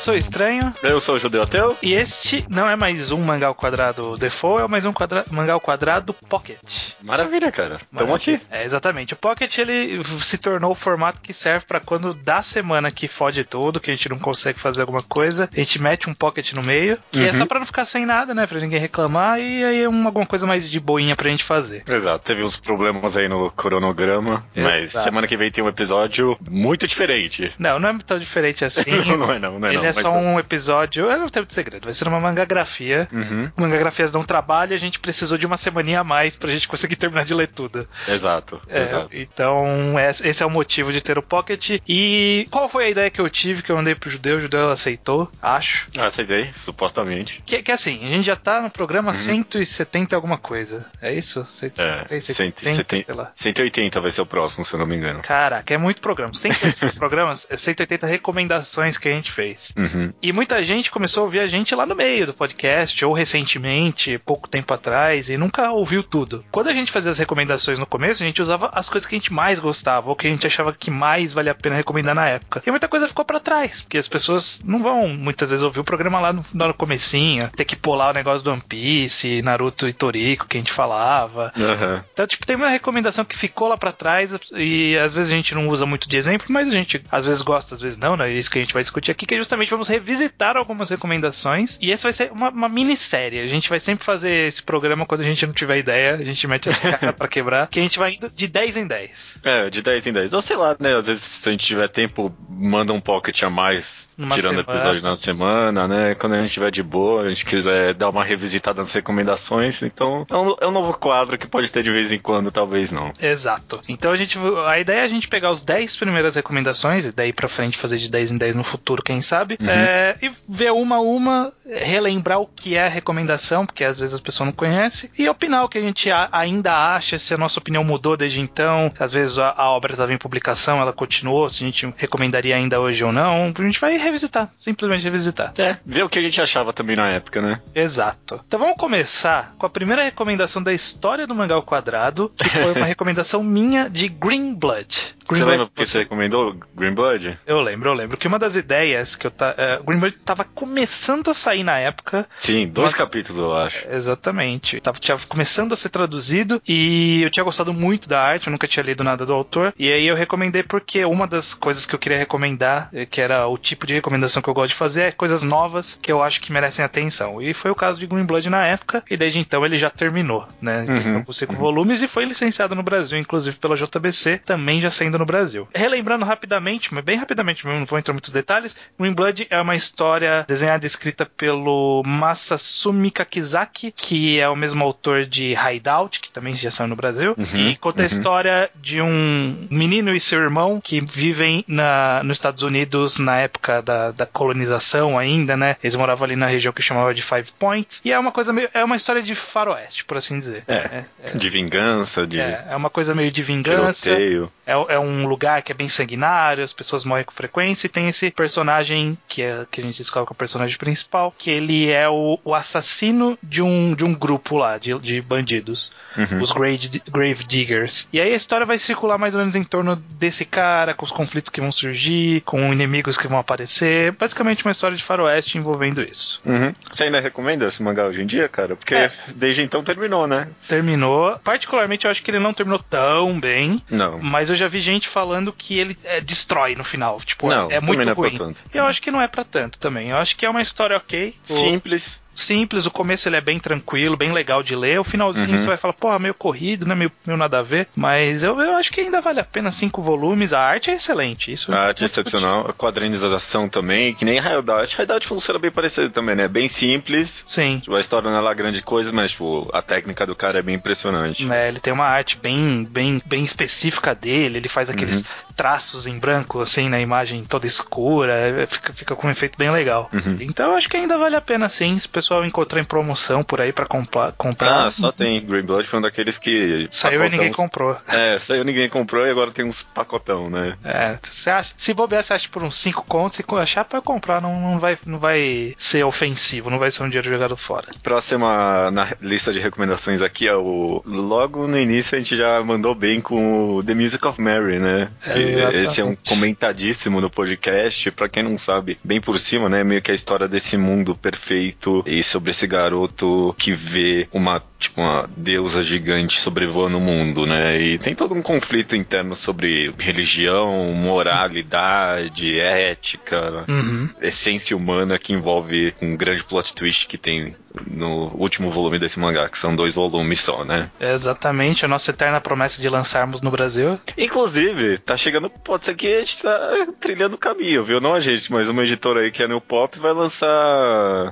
sou Estranho. Eu sou o Judeu Ateu. E este não é mais um mangá ao quadrado default, é mais um quadra mangá ao quadrado Pocket. Maravilha, cara. Tamo aqui. É, exatamente. O Pocket, ele se tornou o formato que serve para quando dá semana que fode tudo, que a gente não consegue fazer alguma coisa, a gente mete um Pocket no meio, que Uhum. é só pra não ficar sem nada, né? Pra ninguém reclamar, e aí é uma, alguma coisa mais de boinha pra gente fazer. Exato, teve uns problemas aí no cronograma, mas Exato. semana que vem tem um episódio muito diferente. Não, não é tão diferente assim. não é não, não é Ele não. é mas só um episódio, eu não tenho de segredo, vai ser uma mangagrafia. Uhum, Mangagrafias dão trabalho, a gente precisou de uma semaninha a mais pra gente conseguir terminar de ler tudo. exato, É, exato. então, esse é o motivo de ter o Pocket. E qual foi a ideia que eu tive, que eu mandei pro judeu? O judeu aceitou, acho. Ah, aceitei, supostamente. Que, que assim, a gente já tá no programa 170 e alguma coisa. É isso? 170, É, 170, 170, sei lá. 180 vai ser o próximo, se eu não me engano. Caraca, é muito programa. 180 programas, é 180 recomendações que a gente fez. Uhum. E muita gente começou a ouvir a gente lá no meio do podcast, ou recentemente, pouco tempo atrás, e nunca ouviu tudo. Quando a gente fazia as recomendações no começo, a gente usava as coisas que a gente mais gostava, ou que a gente achava que mais valia a pena recomendar na época. E muita coisa ficou pra trás, porque as pessoas não vão muitas vezes ouvir o programa lá no, no comecinho, ter que pular o negócio do One Piece, Naruto e Toriko que a gente falava. Aham. Então, tipo, tem uma recomendação que ficou lá pra trás e às vezes a gente não usa muito de exemplo, mas a gente às vezes gosta, às vezes não, né? É isso que a gente vai discutir aqui, que é justamente vamos revisitar algumas recomendações e esse vai ser uma, uma minissérie. A gente vai sempre fazer esse programa quando a gente não tiver ideia, a gente mete essa cara pra quebrar, que a gente vai indo de 10 em 10. É, de 10 em 10. Ou sei lá, né? Às vezes, se a gente tiver tempo, manda um pocket a mais, Numa tirando semana. episódio na semana, né? Quando a gente tiver de boa, a gente quiser dar uma revisitada nas recomendações. Então, é um, é um novo quadro que pode ter de vez em quando, talvez não. Exato. Então a gente a ideia é a gente pegar os 10 primeiras recomendações e daí pra frente fazer de 10 em 10 no futuro, quem sabe, Uhum. é, e ver uma a uma, relembrar o que é a recomendação, porque às vezes as pessoas não conhecem, e opinar o que a gente a- ainda acha, se a nossa opinião mudou desde então, às vezes a, a obra estava em publicação, ela continuou, se a gente recomendaria ainda hoje ou não, a gente vai revisitar, simplesmente revisitar. É, ver o que a gente achava também na época, né? Exato. Então vamos começar com a primeira recomendação da história do Mangá ao Quadrado, que foi uma recomendação minha de Green Blood. Você lembra porque você recomendou Green Blood? Eu lembro, eu lembro que uma das ideias que eu tá, uh, Green Blood tava começando a sair na época, Sim, dois capítulos, eu acho. exatamente. Tava tinha começando a ser traduzido e eu tinha gostado muito da arte, eu nunca tinha lido nada do autor. E aí eu recomendei porque uma das coisas que eu queria recomendar, eh, que era o tipo de recomendação que eu gosto de fazer, é coisas novas que eu acho que merecem atenção. E foi o caso de Green Blood na época, e desde então ele já terminou, né? Terminou com cinco volumes e foi licenciado no Brasil, inclusive pela JBC, também já saindo no Brasil. Relembrando rapidamente, mas bem rapidamente, não vou entrar em muitos detalhes, Green Blood é uma história desenhada e escrita pelo Masasumi Kakizaki, que é o mesmo autor de Hideout, que também já saiu no Brasil, Uhum, e conta a uhum. história de um menino e seu irmão que vivem na, nos Estados Unidos na época da, da colonização ainda, né? Eles moravam ali na região que chamava de Five Points, e é uma coisa meio, é uma história de faroeste, por assim dizer. É, de vingança, de É, é uma coisa meio de vingança. tiroteio. É, é um lugar que é bem sanguinário, as pessoas morrem com frequência, e tem esse personagem que, é, que a gente descobre que é o personagem principal, que ele é o, o assassino de um, de um grupo lá, de, de bandidos, Uhum. os grave, grave Diggers. E aí a história vai circular mais ou menos em torno desse cara, com os conflitos que vão surgir, com inimigos que vão aparecer. Basicamente uma história de faroeste envolvendo isso. Uhum. Você ainda recomenda esse mangá hoje em dia, cara? Porque É. desde então terminou, né? Terminou. Particularmente eu acho que ele não terminou tão bem. Não. Mas eu já vi gente falando que ele é, destrói no final. Tipo, Não, é, é muito não é pra ruim. tanto. Eu acho que não é pra tanto também. Eu acho que é uma história ok. O- Simples. Simples, o começo ele é bem tranquilo, bem legal de ler. O finalzinho Uhum. você vai falar, porra, meio corrido, né? Meio, meio nada a ver. Mas eu, eu acho que ainda vale a pena cinco volumes. A arte é excelente. Isso A arte não é excepcional, a quadrinização também, que nem Hideout. Hideout funciona bem parecido também, né? Bem simples. Sim. Tipo, a história não é lá grande coisa, mas tipo, a técnica do cara é bem impressionante. né, ele tem uma arte bem, bem, bem específica dele, ele faz aqueles Uhum. traços em branco, assim, na imagem toda escura, é, fica, fica com um efeito bem legal. Uhum. Então eu acho que ainda vale a pena, sim, o pessoal encontrou em promoção por aí pra comprar. comprar. Ah, só tem. Green Blood foi um daqueles que. Saiu e ninguém comprou. É, saiu e ninguém comprou e agora tem uns pacotão, né? É, você acha, se bobear, você acha por uns 5 contos, se achar pra comprar, não, não, vai, não vai ser ofensivo, não vai ser um dinheiro jogado fora. Próxima na lista de recomendações aqui é o. Logo no início a gente já mandou bem com o The Music of Mary, né? Exatamente. Esse é um comentadíssimo no podcast, pra quem não sabe, bem por cima, né? Meio que a história desse mundo perfeito e sobre esse garoto que vê uma tipo uma deusa gigante sobrevoando o mundo, né? E tem todo um conflito interno sobre religião, moralidade, ética, Uhum. essência humana que envolve um grande plot twist que tem no último volume desse mangá, que são dois volumes só, né? É exatamente a nossa eterna promessa de lançarmos no Brasil. Inclusive, tá chegando, pode ser que a gente tá trilhando o caminho, viu? Não a gente, mas uma editora aí que é New Pop vai lançar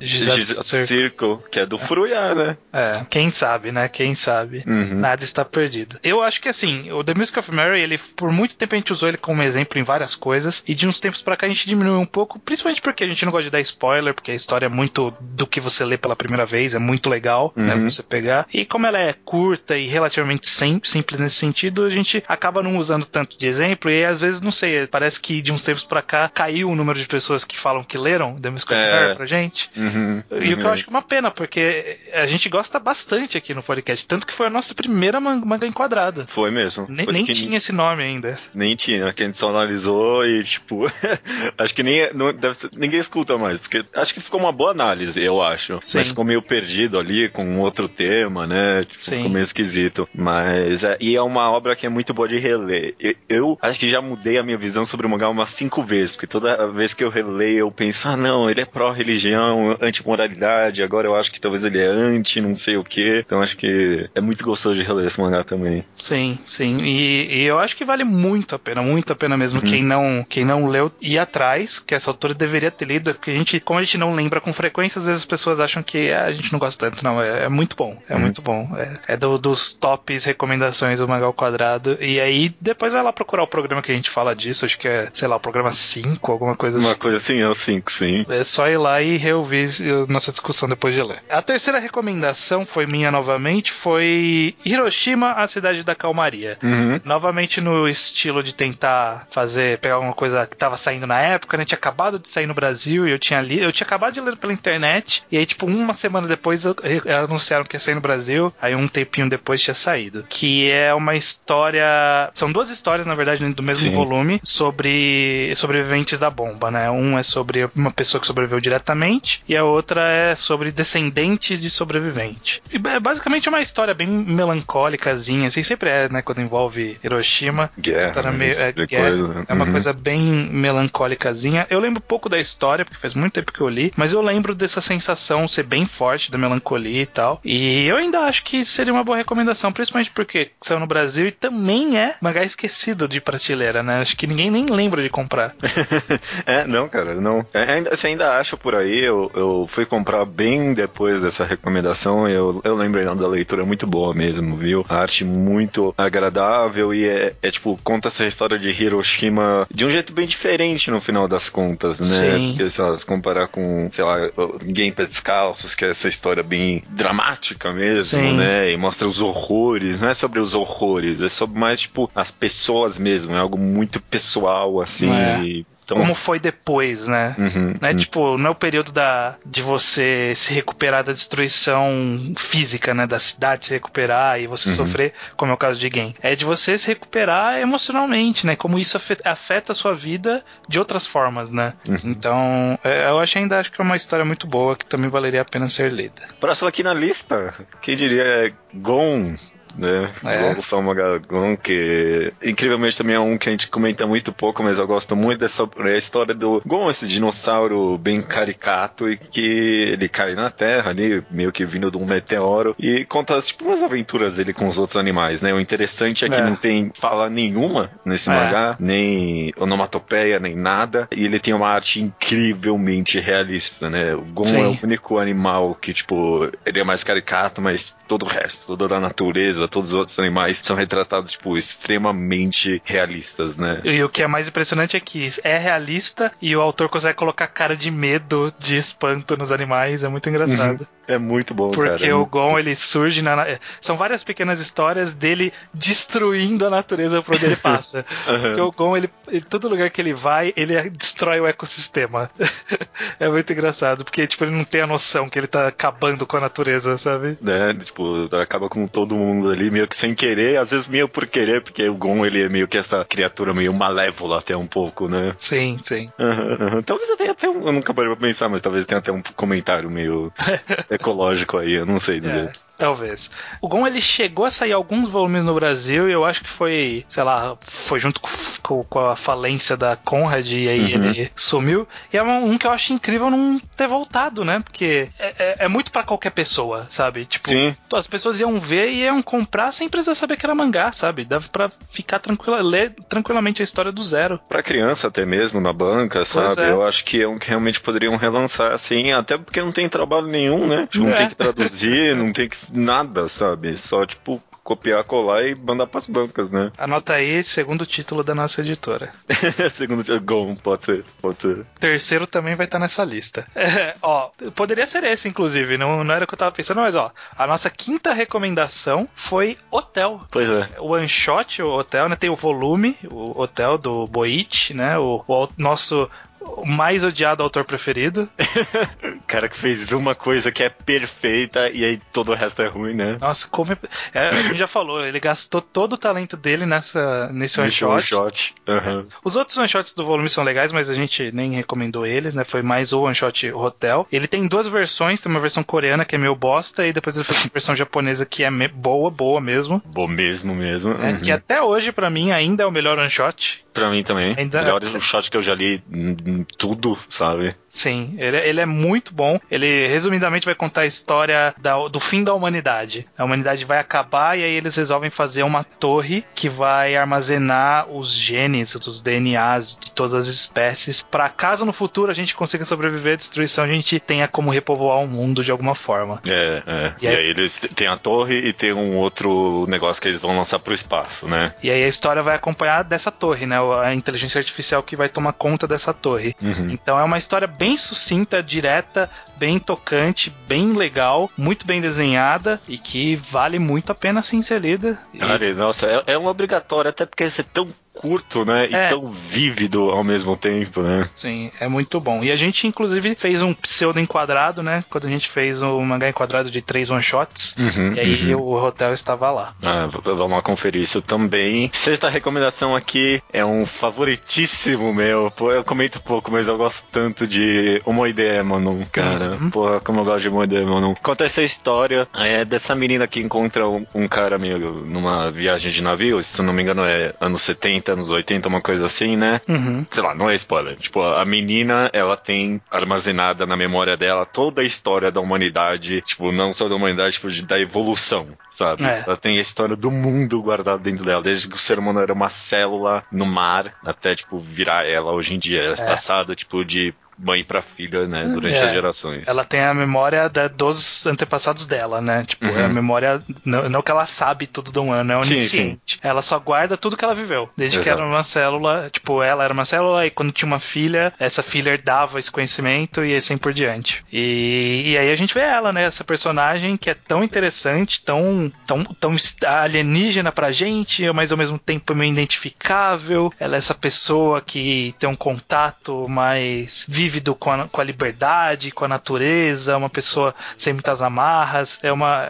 Circle, que é do Furuya, né? É, quem sabe, né? Quem sabe. Uhum. Nada está perdido. Eu acho que assim, o The Music of Mary, ele por muito tempo a gente usou ele como exemplo em várias coisas, e de uns tempos pra cá a gente diminuiu um pouco, principalmente porque a gente não gosta de dar spoiler, porque a história é muito do que você lê pela primeira vez, é muito legal, né? Uhum. Você pegar. E como ela é curta e relativamente sim- simples nesse sentido, a gente acaba não usando tanto de exemplo, e às vezes, não sei, parece que de uns tempos pra cá caiu o número de pessoas que falam que leram The Music of É. Mary pra gente. Uhum, E o que eu uhum. acho que é uma pena, porque a gente gosta bastante aqui no podcast. Tanto que foi a nossa primeira man- manga enquadrada. Foi mesmo. Nem, Foi nem tinha esse nome ainda. Nem tinha, que a gente só analisou e, tipo, acho que nem, não, ser- ninguém escuta mais, porque acho que ficou uma boa análise, eu acho. Sim. Mas ficou meio perdido ali, com um outro tema, né? Tipo, Sim. ficou meio esquisito. Mas, é, e é uma obra que é muito boa de reler. Eu, eu acho que já mudei a minha visão sobre o mangá umas cinco vezes, porque toda vez que eu releio, eu penso, ah, não, ele é pró-religião, anti-moralidade, agora eu acho que talvez ele é anti, não sei o quê. Então acho que é muito gostoso de reler esse mangá também. Sim, sim. E, e eu acho que vale muito a pena, muito a pena mesmo. Quem, não, quem não leu, ir atrás, que essa autora deveria ter lido, porque a gente, como a gente não lembra com frequência, às vezes as pessoas acham que ah, a gente não gosta tanto. Não, é, é muito bom. É muito bom. É, é do- dos tops recomendações do Mangá ao Quadrado. E aí depois vai lá procurar o programa que a gente fala disso. Acho que é, sei lá, o programa 5, alguma coisa Uma assim. coisa assim, é o 5, sim. É só ir lá e reouvir nossa discussão depois de ler. A terceira recomendação foi minha novamente, foi Hiroshima, a cidade da calmaria. Uhum. Novamente no estilo de tentar fazer, pegar alguma coisa que tava saindo na época, né? Tinha acabado de sair no Brasil e eu tinha li, eu tinha acabado de ler pela internet, e aí, tipo, uma semana depois anunciaram que ia sair no Brasil, aí um tempinho depois tinha saído. Que é uma história. São duas histórias, na verdade, do mesmo Sim. volume, sobre sobreviventes da bomba, né? Um é sobre uma pessoa que sobreviveu diretamente, e a outra é sobre descendentes de sobrevivente. E é basicamente uma história bem melancólicazinha, assim sempre é, né? Quando envolve Hiroshima. Guerra, né, meio- é, tipo de guerra. coisa. É uma Uhum. coisa bem melancólicazinha. Eu lembro pouco da história, porque faz muito tempo que eu li, mas eu lembro dessa sensação ser bem forte da melancolia e tal. E eu ainda acho que seria uma boa recomendação, principalmente porque saiu no Brasil e também é mangá esquecido de prateleira, né? Acho que ninguém nem lembra de comprar. É, não, cara, não. É, ainda, você ainda acha por aí, eu, eu fui comprar bem depois dessa recomendação, eu, eu lembrei da leitura muito boa mesmo, viu? A arte muito agradável e é, é, tipo, conta essa história de Hiroshima de um jeito bem diferente no final das contas, né? Sim. Porque, sei lá, se comparar com, sei lá, Game Descalços, que é essa história bem dramática mesmo, Sim. né? E mostra os horrores, não é sobre os horrores, é sobre mais, tipo, as pessoas mesmo, é algo muito pessoal, assim, É. e então, Como foi depois, né? Uhum, Não é uhum. tipo, não é o período da, de você se recuperar da destruição física, né? Da cidade se recuperar e você Uhum. sofrer, como é o caso de Gen. É de você se recuperar emocionalmente, né? Como isso afe- afeta a sua vida de outras formas, né? Uhum. Então, é, eu acho, ainda acho que é uma história muito boa que também valeria a pena ser lida. Próximo aqui na lista, quem diria é Gon, né? É. Samaga Gon, que incrivelmente também é um que a gente comenta muito pouco, mas eu gosto muito dessa é a história do Gon, esse dinossauro bem caricato e que ele cai na Terra ali, meio que vindo de um meteoro, e conta tipo umas aventuras dele com os outros animais, né? O interessante é que É. não tem fala nenhuma nesse É. mangá, nem onomatopeia, nem nada, e ele tem uma arte incrivelmente realista, né? O Gon Sim. é o único animal que, tipo, ele é mais caricato, mas todo o resto, toda a natureza todos os outros animais são retratados, tipo, extremamente realistas, né? E o que é mais impressionante é que é realista e o autor consegue colocar cara de medo, de espanto nos animais, é muito engraçado. É muito bom, Porque cara. é o Gon, ele surge na. São várias pequenas histórias dele destruindo a natureza por onde ele passa. Aham. Porque o Gon, ele, ele- todo lugar que ele vai, ele destrói o ecossistema. é muito engraçado, porque tipo, ele não tem a noção que ele tá acabando com a natureza, sabe? né? Tipo, acaba com todo mundo ali, meio que sem querer, às vezes meio por querer, porque o Gon, ele é meio que essa criatura meio malévola até um pouco, né? Sim, sim. Aham. Talvez até, até um, eu nunca parei pra pensar, mas talvez tenha até um comentário meio ecológico aí, eu não sei dizer. É, talvez. O Gon ele chegou a sair alguns volumes no Brasil e eu acho que foi, sei lá, foi junto com, com- a falência da Conrad e aí Uhum. ele sumiu. E é um, um que eu acho incrível não ter voltado, né? Porque é, é- é muito pra qualquer pessoa, sabe? Tipo, Sim. as pessoas iam ver e iam comprar sem precisar saber que era mangá, sabe? Dava pra ficar tranquila, ler tranquilamente a história do zero. Pra criança até mesmo, na banca, sabe? é. Eu acho que é um que realmente poderiam relançar, assim, até porque não tem trabalho nenhum, né? Tipo, não É. tem que traduzir, não tem que nada, sabe? Só, tipo, copiar, colar e mandar pras bancas, né? Anota aí, segundo título da nossa editora. Segundo Gon, pode ser, pode ser. terceiro também vai estar nessa lista. É, ó, poderia ser esse, inclusive, não, não era o que eu tava pensando, mas ó, a nossa quinta recomendação foi Hotel. Pois é. O one shot, o Hotel, né? Tem o volume, o Hotel do Boit, né? O, o au- nosso mais odiado autor preferido. O cara que fez uma coisa que é perfeita e aí todo o resto é ruim, né? Nossa, como. é- é, a gente já falou, ele gastou todo o talento dele nessa, nesse one Esse shot. one shot. Aham. Os outros one shots do volume são legais, mas a gente nem recomendou eles, né? Foi mais o one shot Hotel. Ele tem duas versões, tem uma versão coreana que é meio bosta, e depois ele fez uma versão japonesa que é boa, boa mesmo. Bom mesmo, mesmo. É, Uhum. Que até hoje, pra mim, ainda é o melhor one Pra mim também. Ainda- Melhor shot que eu já li tudo, sabe? Sim, ele, ele é muito bom. Ele, resumidamente, vai contar a história da- do fim da humanidade. A humanidade vai acabar e aí eles resolvem fazer uma torre que vai armazenar os genes, os DNAs de todas as espécies, para caso no futuro a gente consiga sobreviver à destruição, a gente tenha como repovoar o mundo de alguma forma. É, é. E E, aí- aí eles t- tem a torre e tem um outro negócio que eles vão lançar pro espaço, né? E aí a história vai acompanhar dessa torre, né? A inteligência artificial que vai tomar conta dessa torre. Uhum. Então é uma história bem sucinta, direta, bem tocante, bem legal, muito bem desenhada e que vale muito a pena sim ser lida. E- Cara, nossa, é, é um obrigatório, até porque esse é tão curto, né? E É. tão vívido ao mesmo tempo, né? Sim, é muito bom. E a gente, inclusive, fez um pseudo enquadrado, né? Quando a gente fez o mangá enquadrado de três one-shots. Uhum, E aí uhum. o hotel estava lá. Ah, vamos lá conferir isso também. Sexta recomendação aqui é um favoritíssimo meu. Pô, eu comento pouco, mas eu gosto tanto de Omoide Manon, cara. Uhum. Porra, como eu gosto de Omoide Manon. Conta essa história é, dessa menina que encontra um, um cara meio numa viagem de navio, se não me engano é anos 70, anos 80, uma coisa assim, né? Uhum. sei lá, não é spoiler. Tipo, a menina, ela tem armazenada na memória dela toda a história da humanidade, tipo, não só da humanidade, tipo, da evolução, sabe? É. Ela tem a história do mundo guardada dentro dela, desde que o ser humano era uma célula no mar, até, tipo, virar ela hoje em dia. Ela é É. passada, tipo, de mãe pra filha, né, durante É. as gerações. Ela tem a memória da- dos antepassados dela, né? Tipo, Uhum. é a memória. Não, não que ela sabe tudo do humano, é Sim, onisciente. Ela só guarda tudo que ela viveu. Desde que Exato. era uma célula. Tipo, ela era uma célula e quando tinha uma filha, essa filha herdava esse conhecimento e assim por diante. E, e aí a gente vê ela, né? Essa personagem que é tão interessante, tão, tão, tão alienígena pra gente, mas ao mesmo tempo meio identificável. Ela é essa pessoa que tem um contato mais vívido com a, com a liberdade, com a natureza, uma pessoa sem muitas amarras. É uma.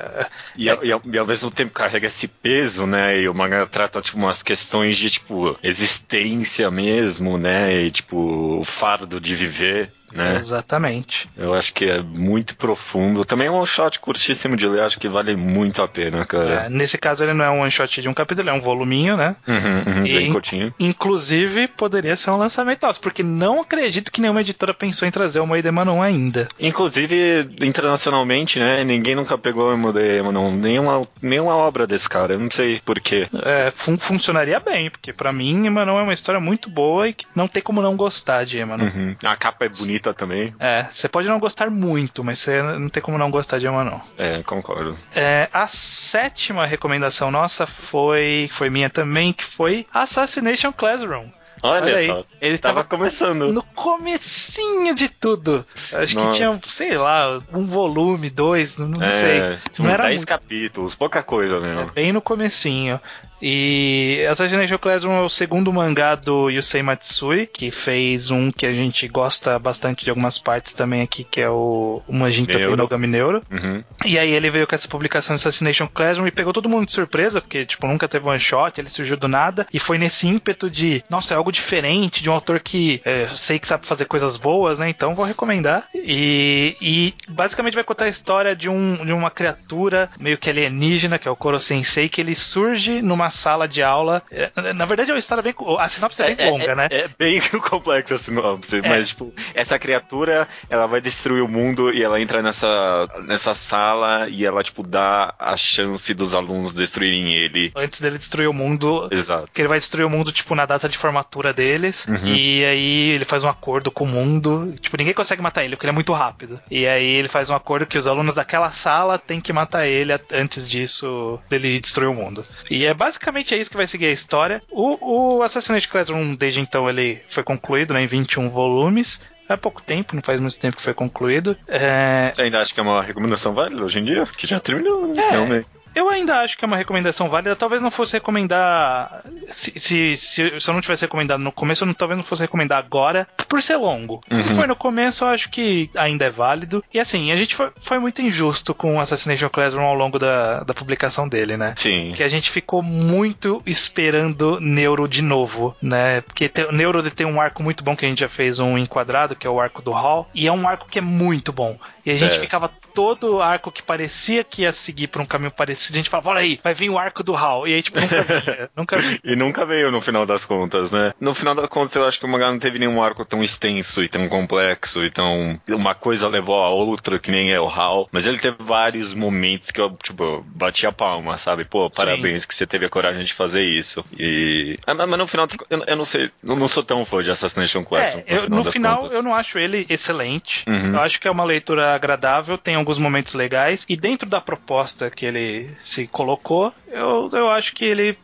E, ao- e ao, e ao mesmo tempo carrega esse peso, né? E o manga trata, tipo, umas questões de, tipo, existência mesmo, né? E, tipo, o fardo de viver, né? Exatamente. Eu acho que é muito profundo. Também é um shot curtíssimo de ler, acho que vale muito a pena, É, cara. nesse caso, ele não é um one shot de um capítulo, é um voluminho, né? Uhum, uhum, E- bem curtinho. Inclusive, poderia ser um lançamento nosso, porque não acredito que nenhuma editora pensou em trazer o Moide Manon ainda. Inclusive, internacionalmente, né? Ninguém nunca pegou o Emode não. Nenhuma, nenhuma obra desse cara. Eu não sei porquê. É, fun- funcionaria bem, porque pra mim, Emanon é uma história muito boa e que não tem como não gostar de Emanon. Uhum. A capa é bonita bonita também. É, você pode não gostar muito, mas você não tem como não gostar de uma, não. É, concordo. É, a sétima recomendação nossa foi, foi minha também, que foi Assassination Classroom. Olha, Olha só. Ele tava, tava, começando. No comecinho de tudo. Acho Nossa. que tinha, sei lá, um volume, dois, não, é, sei. Não uns era 10 muito... capítulos, pouca coisa mesmo. É, bem no comecinho. E Assassination Classroom é o segundo mangá do Yusei Matsui, que fez um que a gente gosta bastante de algumas partes também aqui, que é o, o Majinta Tenogami Neuro. Uhum. E aí ele veio com essa publicação de Assassination Classroom e pegou todo mundo de surpresa, porque, tipo, nunca teve one shot, ele surgiu do nada, e foi nesse ímpeto de, nossa, é algo diferente, de um autor que é, sei que sabe fazer coisas boas, né? Então vou recomendar. E, e basicamente vai contar a história de, um, de uma criatura meio que alienígena, que é o Koro Sensei, que ele surge numa sala de aula. É, na verdade, é uma história bem. A sinopse é bem é, longa, é, né? É bem complexo a sinopse, é. mas, tipo, essa criatura, ela vai destruir o mundo e ela entra nessa, nessa sala e ela, tipo, dá a chance dos alunos destruírem ele. Antes dele destruir o mundo. Exato. Que ele vai destruir o mundo, tipo, na data de formatura deles. Uhum. E aí ele faz um acordo com o mundo. Tipo, ninguém consegue matar ele, porque ele é muito rápido. E aí ele faz um acordo que os alunos daquela sala têm que matar ele antes disso, dele destruir o mundo. E é basicamente é isso que vai seguir a história. O, o Assassin's Classroom, desde então, ele foi concluído né, em 21 volumes. Há pouco tempo, não faz muito tempo que foi concluído. É... Você ainda acha que é uma recomendação válida hoje em dia? Que já terminou, né? É, Realmente. Eu ainda acho que é uma recomendação válida. Talvez não fosse recomendar. Se, se, se, se eu não tivesse recomendado no começo, eu não, talvez não fosse recomendar agora, por ser longo. Uhum. Foi no começo, eu acho que ainda é válido. E assim, a gente foi, foi muito injusto com o Assassination Classroom ao longo da, da publicação dele, né? Sim. Que a gente ficou muito esperando Neuro de novo, né? Porque o Neuro tem um arco muito bom que a gente já fez um enquadrado, que é o arco do Hall. E é um arco que é muito bom. E a gente é. ficava todo arco que parecia que ia seguir por um caminho parecido, a gente falava, olha aí, vai vir o arco do Hal. E aí, tipo, nunca vinha. nunca vinha. E nunca veio no final das contas, né? No final das contas, eu acho que o mangá não teve nenhum arco tão extenso e tão complexo, então uma coisa levou a outra, que nem é o Hal. Mas ele teve vários momentos que eu, tipo, bati a palma, sabe? Pô, parabéns Sim. que você teve a coragem de fazer isso. E. Ah, mas no final, eu, eu não sei, eu não sou tão fã de Assassination Classroom. É, eu, no final, eu não acho ele excelente. Uhum. Eu acho que é uma leitura agradável, tem alguns momentos legais. E dentro da proposta que ele se colocou, eu, eu acho que ele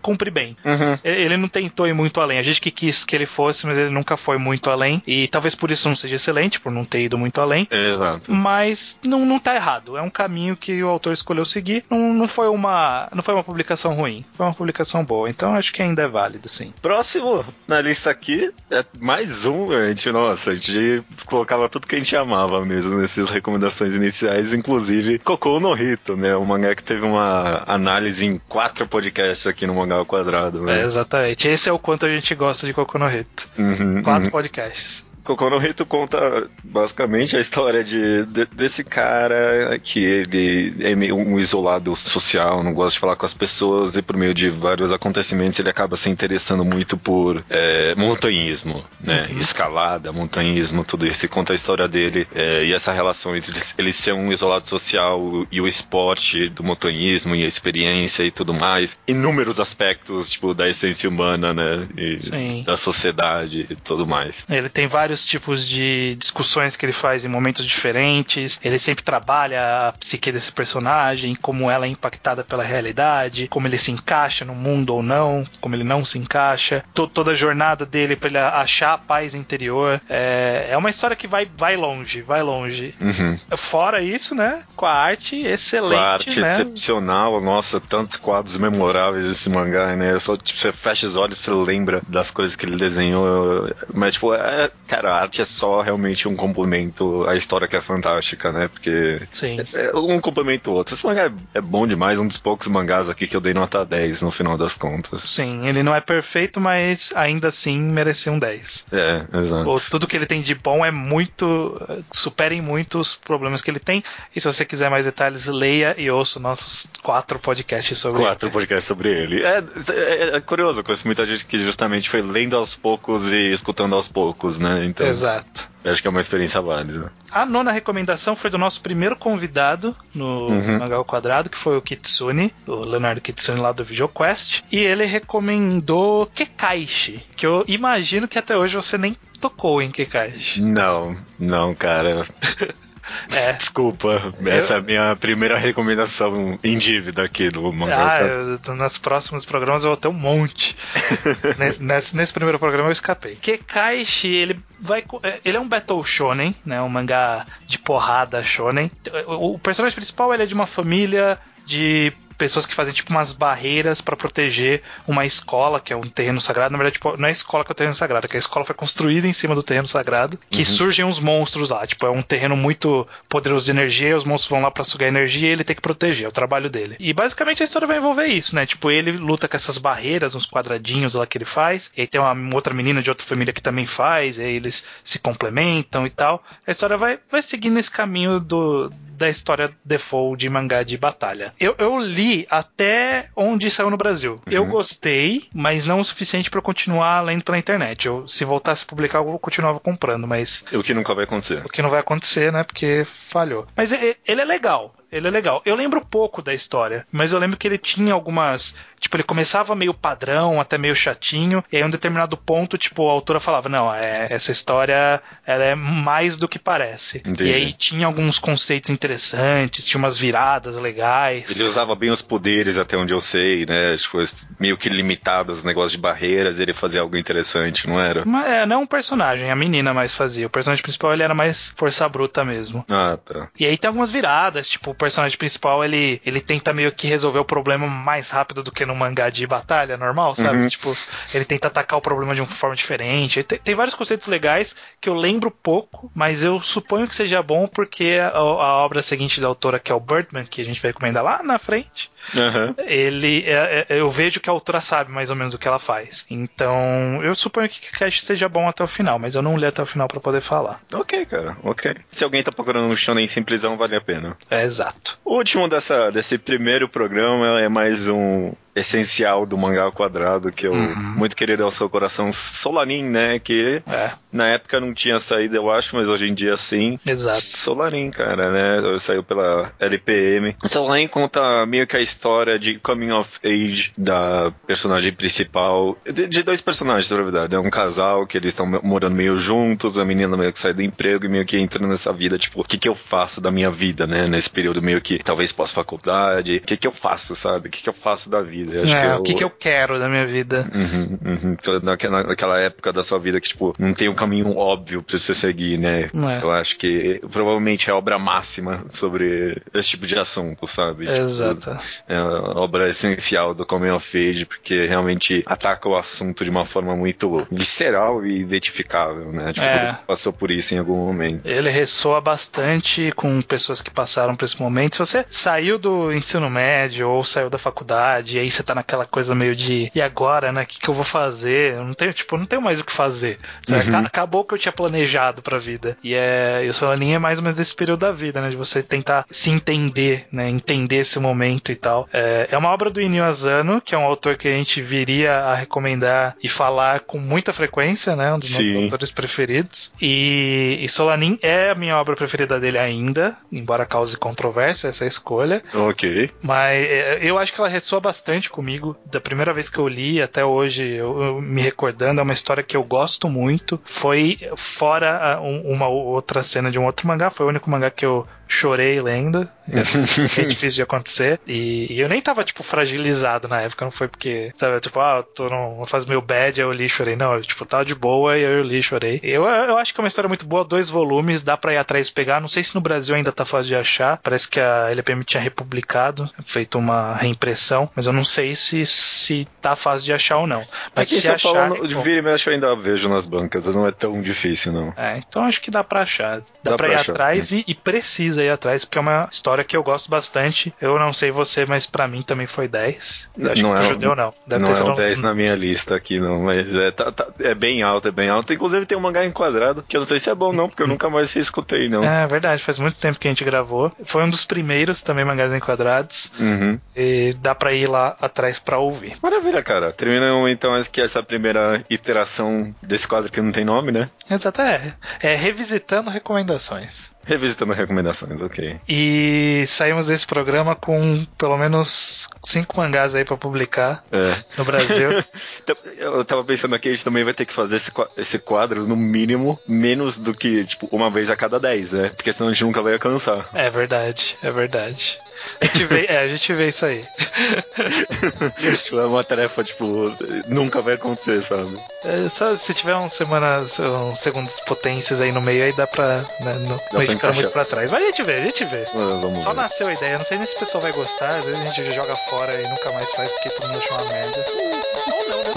cumpre bem. Uhum. Ele não tentou ir muito além. A gente que quis que ele fosse, mas ele nunca foi muito além. E talvez por isso não seja excelente, por não ter ido muito além. Exato. Mas não, não tá errado. É um caminho que o autor escolheu seguir. Não, não, foi uma, não foi uma publicação ruim. Foi uma publicação boa. Então acho que ainda é válido, sim. Próximo na lista aqui é mais um, a gente, nossa, a gente colocava tudo que a gente amava mesmo nessas recomendações iniciais, inclusive Cocô no Rito, né? O mangá que teve uma análise em quatro podcasts aqui no Mangá ao Quadrado. Né? É, exatamente. Esse é o quanto a gente gosta de Kokonohito. Uhum, Quatro uhum. podcasts. Kokoro Hito conta basicamente a história de, de, desse cara que ele é meio um isolado social, não gosta de falar com as pessoas e por meio de vários acontecimentos ele acaba se interessando muito por é, montanhismo, né? Uhum. Escalada, montanhismo, tudo isso. E conta a história dele é, e essa relação entre ele ser um isolado social e o esporte do montanhismo e a experiência e tudo mais. Inúmeros aspectos, tipo, da essência humana, né? E Sim. da sociedade e tudo mais. Ele tem vários vários tipos de discussões que ele faz em momentos diferentes. Ele sempre trabalha a psique desse personagem, como ela é impactada pela realidade, como ele se encaixa no mundo ou não, como ele não se encaixa. toda a jornada dele para ele achar a paz interior. É, é uma história que vai, vai longe, vai longe. Uhum. Fora isso, né? Com a arte excelente. Com a arte né? excepcional, nossa, tantos quadros memoráveis desse mangá, né? Só tipo, você fecha os olhos e você lembra das coisas que ele desenhou. Mas, tipo, é, cara, a arte é só realmente um complemento à história que é fantástica, né? Porque Sim. É, é um complemento outro. Esse mangá é, é, bom demais, um dos poucos mangás aqui que eu dei nota 10 no final das contas. Sim, ele não é perfeito, mas ainda assim merecia um 10. É, exato. O, tudo que ele tem de bom é muito. superem muito os problemas que ele tem. E se você quiser mais detalhes, leia e ouça nossos quatro podcasts sobre quatro ele. Quatro podcasts sobre ele. É, é, é curioso, eu conheço muita gente que justamente foi lendo aos poucos e escutando aos poucos, né? Então, Exato. Acho que é uma experiência válida. A nona recomendação foi do nosso primeiro convidado no Uhum. Mangá ao Quadrado, que foi o Kitsune, o Leonardo Kitsune lá do VideoQuest. E ele recomendou Kekaishi, que eu imagino que até hoje você nem tocou em Kekaishi. Não, não, cara. É. Desculpa, essa é a minha primeira recomendação em dívida aqui do mangá. Ah, eu, nos próximos programas eu vou ter um monte. Ne- nesse, nesse primeiro programa eu escapei. Kekaishi, ele vai. é, Ele é um Battle Shonen, né? Um mangá de porrada shonen. O, o personagem principal ele é de uma família de pessoas que fazem tipo umas barreiras pra proteger uma escola, que é um terreno sagrado. Na verdade, tipo, não é a escola que é o terreno sagrado, é que a escola foi construída em cima do terreno sagrado, que surgem uns monstros lá. Tipo, é um terreno muito poderoso de energia, e os monstros vão lá pra sugar energia e ele tem que proteger, é o trabalho dele. E basicamente a história vai envolver isso, né? Tipo, ele luta com essas barreiras, uns quadradinhos lá que ele faz, e aí tem uma outra menina de outra família que também faz, e aí eles se complementam e tal. A história vai, vai seguindo esse caminho do, da história default de mangá de batalha. Eu, eu li até onde saiu no Brasil. Eu gostei, mas não o suficiente pra eu continuar lendo pela internet. Eu, se voltasse a publicar, eu continuava comprando, mas O que nunca vai acontecer. o que não vai acontecer, né? Porque falhou. Mas ele é legal. Ele é legal. Eu lembro pouco da história, mas eu lembro que ele tinha algumas. Tipo, ele começava meio padrão, até meio chatinho, e aí em um determinado ponto, tipo, a autora falava: Não, é, essa história ela é mais do que parece. Entendi. E aí tinha alguns conceitos interessantes, tinha umas viradas legais. Ele usava bem os poderes, até onde eu sei, né? Tipo, meio que limitado os negócios de barreiras, ele fazia algo interessante, não era? Mas é, não um personagem, a menina mais fazia. O personagem principal ele era mais força bruta mesmo. Ah, tá. E aí tem algumas viradas, tipo, o personagem principal, ele, ele tenta meio que resolver o problema mais rápido do que no mangá de batalha normal, sabe? Uhum. Tipo, ele tenta atacar o problema de uma forma diferente. Tem, tem vários conceitos legais que eu lembro pouco, mas eu suponho que seja bom porque a, a obra seguinte da autora, que é o Birdman, que a gente vai recomendar lá na frente, Aham. ele é- é- eu vejo que a autora sabe mais ou menos o que ela faz. Então, eu suponho que Kakashi seja bom até o final, mas eu não li até o final pra poder falar. Ok, cara, ok. Se alguém tá procurando um shonen simplesão, vale a pena. É exato. O último dessa, desse primeiro programa é mais um essencial do mangá ao quadrado, que eu muito querido ao seu coração, Solanin, né? Que É, na época não tinha saído, eu acho, mas hoje em dia sim. exato. Solanin, cara, né? Saiu pela LPM. Solanin conta meio que a história de coming of age da personagem principal. De, de dois personagens, na verdade. É um casal que eles estão morando meio juntos, a menina meio que sai do emprego e meio que entra nessa vida, tipo, o que que eu faço da minha vida, né? Nesse período meio que talvez pós-faculdade. O que que eu faço, sabe? O que que eu faço da vida? Eu É, que o que, que eu quero da minha vida? Uhum, uhum. Naquela, naquela época da sua vida que, tipo, não tem um caminho óbvio pra você seguir, né? É. Eu acho que provavelmente é a obra máxima sobre esse tipo de assunto, sabe? Tipo, Exato. é a obra essencial do Coming of Age, porque realmente ataca o assunto de uma forma muito visceral e identificável, né? Tipo, É. passou por isso em algum momento. Ele ressoa bastante com pessoas que passaram por esse momento. Se você saiu do ensino médio ou saiu da faculdade, e aí você tá naquela coisa meio de e agora, né? O que, que eu vou fazer? Eu não tenho, tipo, não tenho mais o que fazer. Aca- Acabou o que eu tinha planejado pra vida. E é. E o Solanin é mais ou menos desse período da vida, né? De você tentar se entender, né? Entender esse momento e tal. É, é uma obra do Inio Asano, que é um autor que a gente viria a recomendar e falar com muita frequência, né? Um dos nossos Sim. autores preferidos. E, e Solanin é a minha obra preferida dele ainda, embora cause controvérsia essa escolha. Ok. Mas é, eu acho que ela ressoa bastante comigo. Da primeira vez que eu li até hoje, eu, eu me recordando, é uma história que eu gosto muito. Foi fora a- um- uma outra cena de um outro mangá, foi o único mangá que eu chorei lendo. É, é difícil de acontecer. E, e eu nem tava, tipo, fragilizado na época, não foi porque, sabe, tipo, ah, eu tô numa fase meio bad, eu li e chorei. Não, eu, tipo, tava de boa e aí eu li e chorei. Eu, eu acho que é uma história muito boa, dois volumes, dá pra ir atrás e pegar. Não sei se no Brasil ainda tá fácil de achar. Parece que a LPM tinha republicado, feito uma reimpressão, mas eu não sei se, se tá fácil de achar ou não. Mas Aqui se achar. Paulo, bom. vira e mexe eu ainda vejo nas bancas, não é tão difícil, não. É, então acho que dá pra achar. Dá, Dá pra pra ir achar, atrás e, e precisa ir atrás, porque é uma história que eu gosto bastante. Eu não sei você, mas pra mim também foi 10. Eu acho Não que é um- judeu não. Deve não ter é sido um uns- 10 na minha lista aqui, não, mas é, tá- tá- é bem alto, é bem alto. Inclusive tem um mangá enquadrado, que eu não sei se é bom não, porque eu nunca mais escutei, não. É verdade, faz muito tempo que a gente gravou. Foi um dos primeiros também mangás enquadrados. Uhum. E dá pra ir lá pra trás pra ouvir. Maravilha, cara. Terminamos então aqui essa primeira iteração desse quadro que não tem nome, né? Exato, é. É revisitando recomendações. Revisitando recomendações, ok. E saímos desse programa com pelo menos cinco mangás aí pra publicar É. no Brasil. Eu tava pensando aqui, a gente também vai ter que fazer esse quadro, no mínimo, menos do que, tipo, uma vez a cada dez, né? Porque senão a gente nunca vai alcançar. é verdade, é verdade. A gente vê, é, a gente vê isso aí. Tipo, é uma tarefa, tipo, nunca vai acontecer, sabe? É, só se tiver uns semanas, uns segundos potências aí no meio, aí dá pra né, não, não pra ficar muito pra trás. Mas a gente vê, a gente vê. Vamos Só ver. nasceu a ideia, não sei nem se o pessoal vai gostar, às vezes a gente joga fora e nunca mais faz porque todo mundo achou uma merda. Ou não, né?